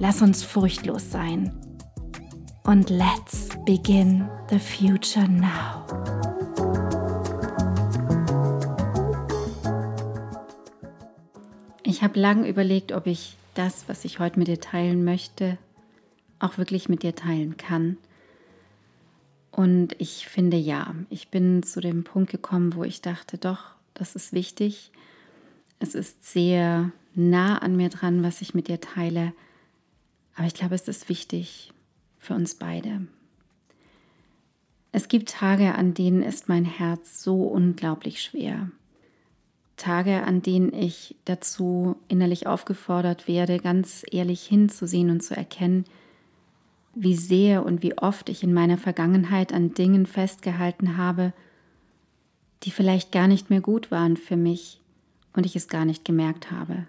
Lass uns furchtlos sein. Und let's begin the future now. Ich habe lange überlegt, ob ich das, was ich heute mit dir teilen möchte, auch wirklich mit dir teilen kann. Und ich finde ja, ich bin zu dem Punkt gekommen, wo ich dachte, doch, das ist wichtig. Es ist sehr nah an mir dran, was ich mit dir teile. Aber ich glaube, es ist wichtig für uns beide. Es gibt Tage, an denen ist mein Herz so unglaublich schwer. Tage, an denen ich dazu innerlich aufgefordert werde, ganz ehrlich hinzusehen und zu erkennen, wie sehr und wie oft ich in meiner Vergangenheit an Dingen festgehalten habe, die vielleicht gar nicht mehr gut waren für mich und ich es gar nicht gemerkt habe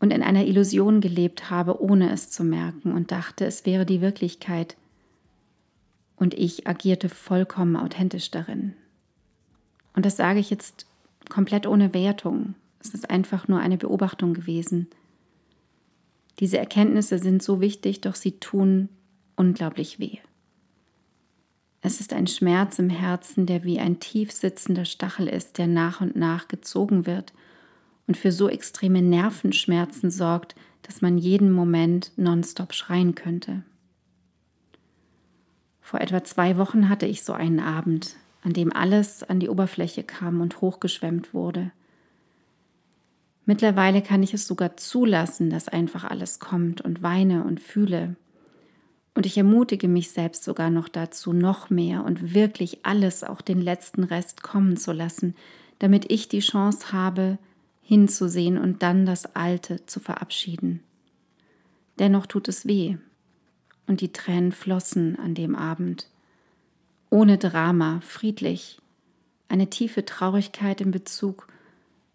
und in einer Illusion gelebt habe, ohne es zu merken und dachte, es wäre die Wirklichkeit. Und ich agierte vollkommen authentisch darin. Und das sage ich jetzt komplett ohne Wertung. Es ist einfach nur eine Beobachtung gewesen. Diese Erkenntnisse sind so wichtig, doch sie tun unglaublich weh. Es ist ein Schmerz im Herzen, der wie ein tief sitzender Stachel ist, der nach und nach gezogen wird – und für so extreme Nervenschmerzen sorgt, dass man jeden Moment nonstop schreien könnte. Vor etwa zwei Wochen hatte ich so einen Abend, an dem alles an die Oberfläche kam und hochgeschwemmt wurde. Mittlerweile kann ich es sogar zulassen, dass einfach alles kommt und weine und fühle. Und ich ermutige mich selbst sogar noch dazu, noch mehr und wirklich alles, auch den letzten Rest kommen zu lassen, damit ich die Chance habe, hinzusehen und dann das Alte zu verabschieden. Dennoch tut es weh, und die Tränen flossen an dem Abend. Ohne Drama, friedlich, eine tiefe Traurigkeit in Bezug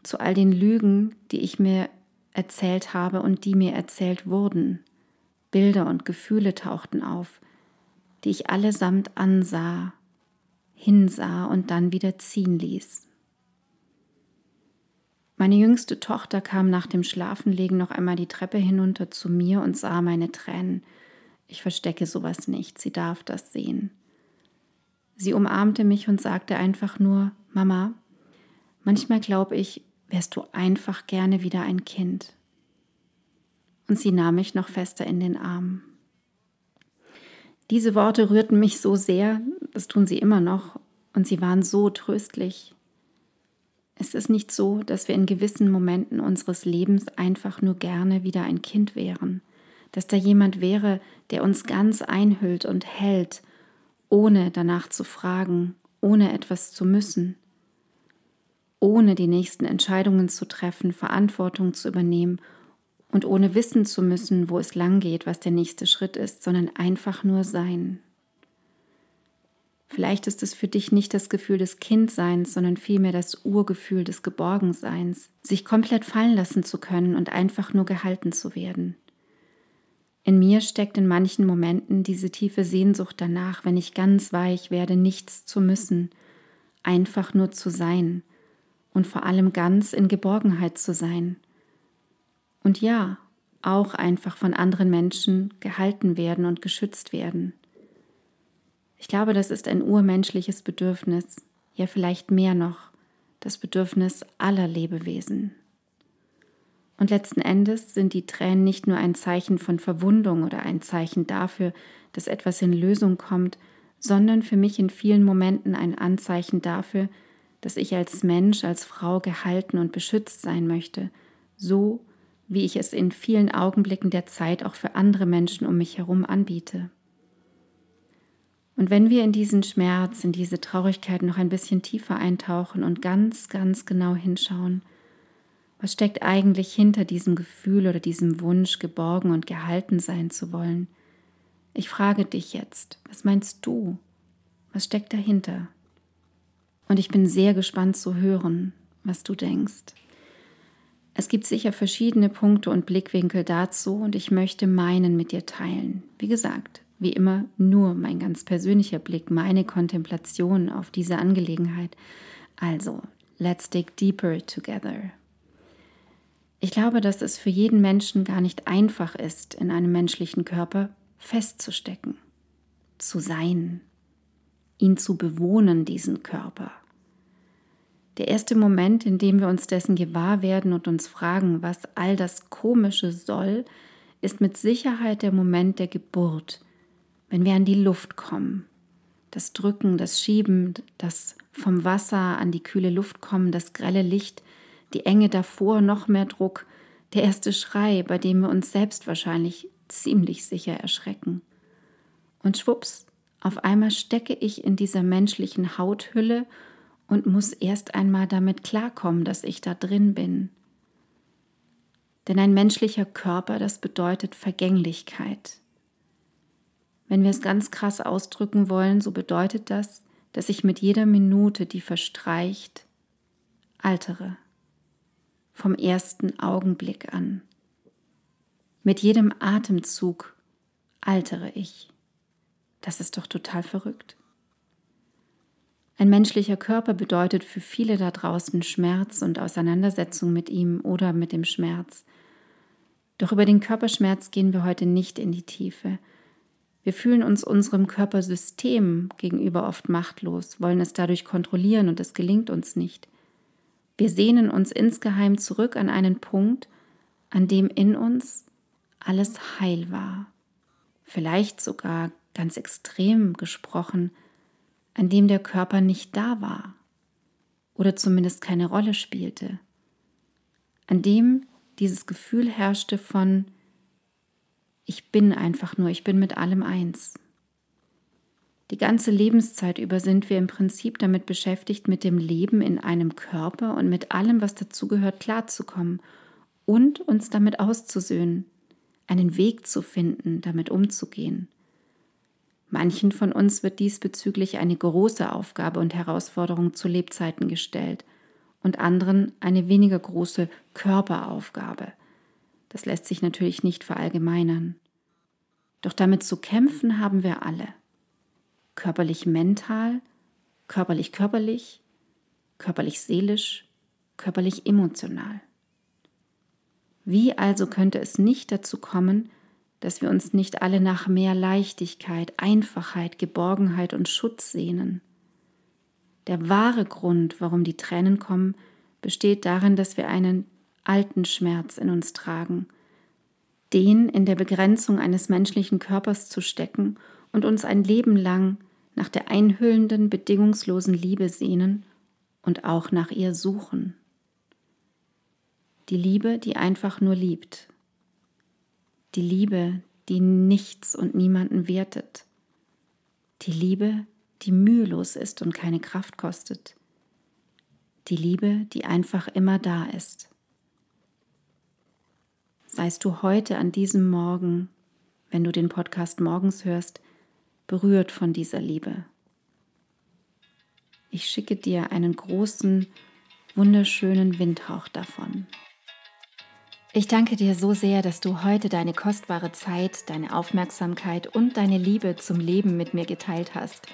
zu all den Lügen, die ich mir erzählt habe und die mir erzählt wurden. Bilder und Gefühle tauchten auf, die ich allesamt ansah, hinsah und dann wieder ziehen ließ. Meine jüngste Tochter kam nach dem Schlafenlegen noch einmal die Treppe hinunter zu mir und sah meine Tränen. Ich verstecke sowas nicht, sie darf das sehen. Sie umarmte mich und sagte einfach nur, Mama, manchmal glaube ich, wärst du einfach gerne wieder ein Kind. Und sie nahm mich noch fester in den Arm. Diese Worte rührten mich so sehr, das tun sie immer noch, und sie waren so tröstlich. Es ist nicht so, dass wir in gewissen Momenten unseres Lebens einfach nur gerne wieder ein Kind wären, dass da jemand wäre, der uns ganz einhüllt und hält, ohne danach zu fragen, ohne etwas zu müssen, ohne die nächsten Entscheidungen zu treffen, Verantwortung zu übernehmen und ohne wissen zu müssen, wo es lang geht, was der nächste Schritt ist, sondern einfach nur sein. Vielleicht ist es für dich nicht das Gefühl des Kindseins, sondern vielmehr das Urgefühl des Geborgenseins, sich komplett fallen lassen zu können und einfach nur gehalten zu werden. In mir steckt in manchen Momenten diese tiefe Sehnsucht danach, wenn ich ganz weich werde, nichts zu müssen, einfach nur zu sein und vor allem ganz in Geborgenheit zu sein. Und ja, auch einfach von anderen Menschen gehalten werden und geschützt werden. Ich glaube, das ist ein urmenschliches Bedürfnis, ja vielleicht mehr noch, das Bedürfnis aller Lebewesen. Und letzten Endes sind die Tränen nicht nur ein Zeichen von Verwundung oder ein Zeichen dafür, dass etwas in Lösung kommt, sondern für mich in vielen Momenten ein Anzeichen dafür, dass ich als Mensch, als Frau gehalten und beschützt sein möchte, so wie ich es in vielen Augenblicken der Zeit auch für andere Menschen um mich herum anbiete. Und wenn wir in diesen Schmerz, in diese Traurigkeit noch ein bisschen tiefer eintauchen und ganz, ganz genau hinschauen, was steckt eigentlich hinter diesem Gefühl oder diesem Wunsch, geborgen und gehalten sein zu wollen? Ich frage dich jetzt, was meinst du? Was steckt dahinter? Und ich bin sehr gespannt zu hören, was du denkst. Es gibt sicher verschiedene Punkte und Blickwinkel dazu und ich möchte meinen mit dir teilen. Wie gesagt, wie immer nur mein ganz persönlicher Blick, meine Kontemplation auf diese Angelegenheit. Also, let's dig deeper together. Ich glaube, dass es für jeden Menschen gar nicht einfach ist, in einem menschlichen Körper festzustecken, zu sein, ihn zu bewohnen, diesen Körper. Der erste Moment, in dem wir uns dessen gewahr werden und uns fragen, was all das Komische soll, ist mit Sicherheit der Moment der Geburt, wenn wir an die Luft kommen. Das Drücken, das Schieben, das vom Wasser an die kühle Luft kommen, das grelle Licht, die Enge davor, noch mehr Druck, der erste Schrei, bei dem wir uns selbst wahrscheinlich ziemlich sicher erschrecken. Und schwupps, auf einmal stecke ich in dieser menschlichen Hauthülle und muss erst einmal damit klarkommen, dass ich da drin bin. Denn ein menschlicher Körper, das bedeutet Vergänglichkeit. Wenn wir es ganz krass ausdrücken wollen, so bedeutet das, dass ich mit jeder Minute, die verstreicht, altere. Vom ersten Augenblick an. Mit jedem Atemzug altere ich. Das ist doch total verrückt. Ein menschlicher Körper bedeutet für viele da draußen Schmerz und Auseinandersetzung mit ihm oder mit dem Schmerz. Doch über den Körperschmerz gehen wir heute nicht in die Tiefe. Wir fühlen uns unserem Körpersystem gegenüber oft machtlos, wollen es dadurch kontrollieren und es gelingt uns nicht. Wir sehnen uns insgeheim zurück an einen Punkt, an dem in uns alles heil war. Vielleicht sogar ganz extrem gesprochen, an dem der Körper nicht da war oder zumindest keine Rolle spielte, an dem dieses Gefühl herrschte von ich bin einfach nur, ich bin mit allem eins. Die ganze Lebenszeit über sind wir im Prinzip damit beschäftigt, mit dem Leben in einem Körper und mit allem, was dazugehört, klarzukommen und uns damit auszusöhnen, einen Weg zu finden, damit umzugehen. Manchen von uns wird diesbezüglich eine große Aufgabe und Herausforderung zu Lebzeiten gestellt und anderen eine weniger große Körperaufgabe. Das lässt sich natürlich nicht verallgemeinern. Doch damit zu kämpfen haben wir alle. Körperlich mental, körperlich körperlich, körperlich seelisch, körperlich emotional. Wie also könnte es nicht dazu kommen, dass wir uns nicht alle nach mehr Leichtigkeit, Einfachheit, Geborgenheit und Schutz sehnen. Der wahre Grund, warum die Tränen kommen, besteht darin, dass wir einen alten Schmerz in uns tragen, den in der Begrenzung eines menschlichen Körpers zu stecken und uns ein Leben lang nach der einhüllenden, bedingungslosen Liebe sehnen und auch nach ihr suchen. Die Liebe, die einfach nur liebt, die Liebe, die nichts und niemanden wertet, die Liebe, die mühelos ist und keine Kraft kostet, die Liebe, die einfach immer da ist. Seist du heute an diesem Morgen, wenn du den Podcast morgens hörst, berührt von dieser Liebe. Ich schicke dir einen großen, wunderschönen Windhauch davon. Ich danke dir so sehr, dass du heute deine kostbare Zeit, deine Aufmerksamkeit und deine Liebe zum Leben mit mir geteilt hast.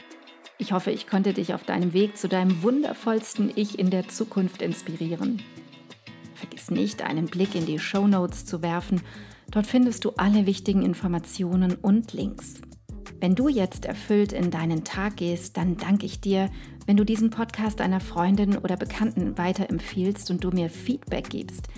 Ich hoffe, ich konnte dich auf deinem Weg zu deinem wundervollsten Ich in der Zukunft inspirieren. Vergiss nicht, einen Blick in die Show Notes zu werfen. Dort findest du alle wichtigen Informationen und Links. Wenn du jetzt erfüllt in deinen Tag gehst, dann danke ich dir, wenn du diesen Podcast einer Freundin oder Bekannten weiterempfiehlst und du mir Feedback gibst –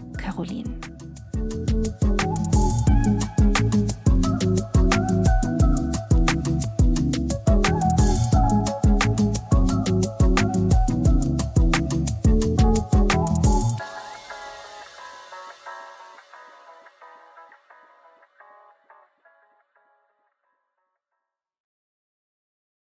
Caroline.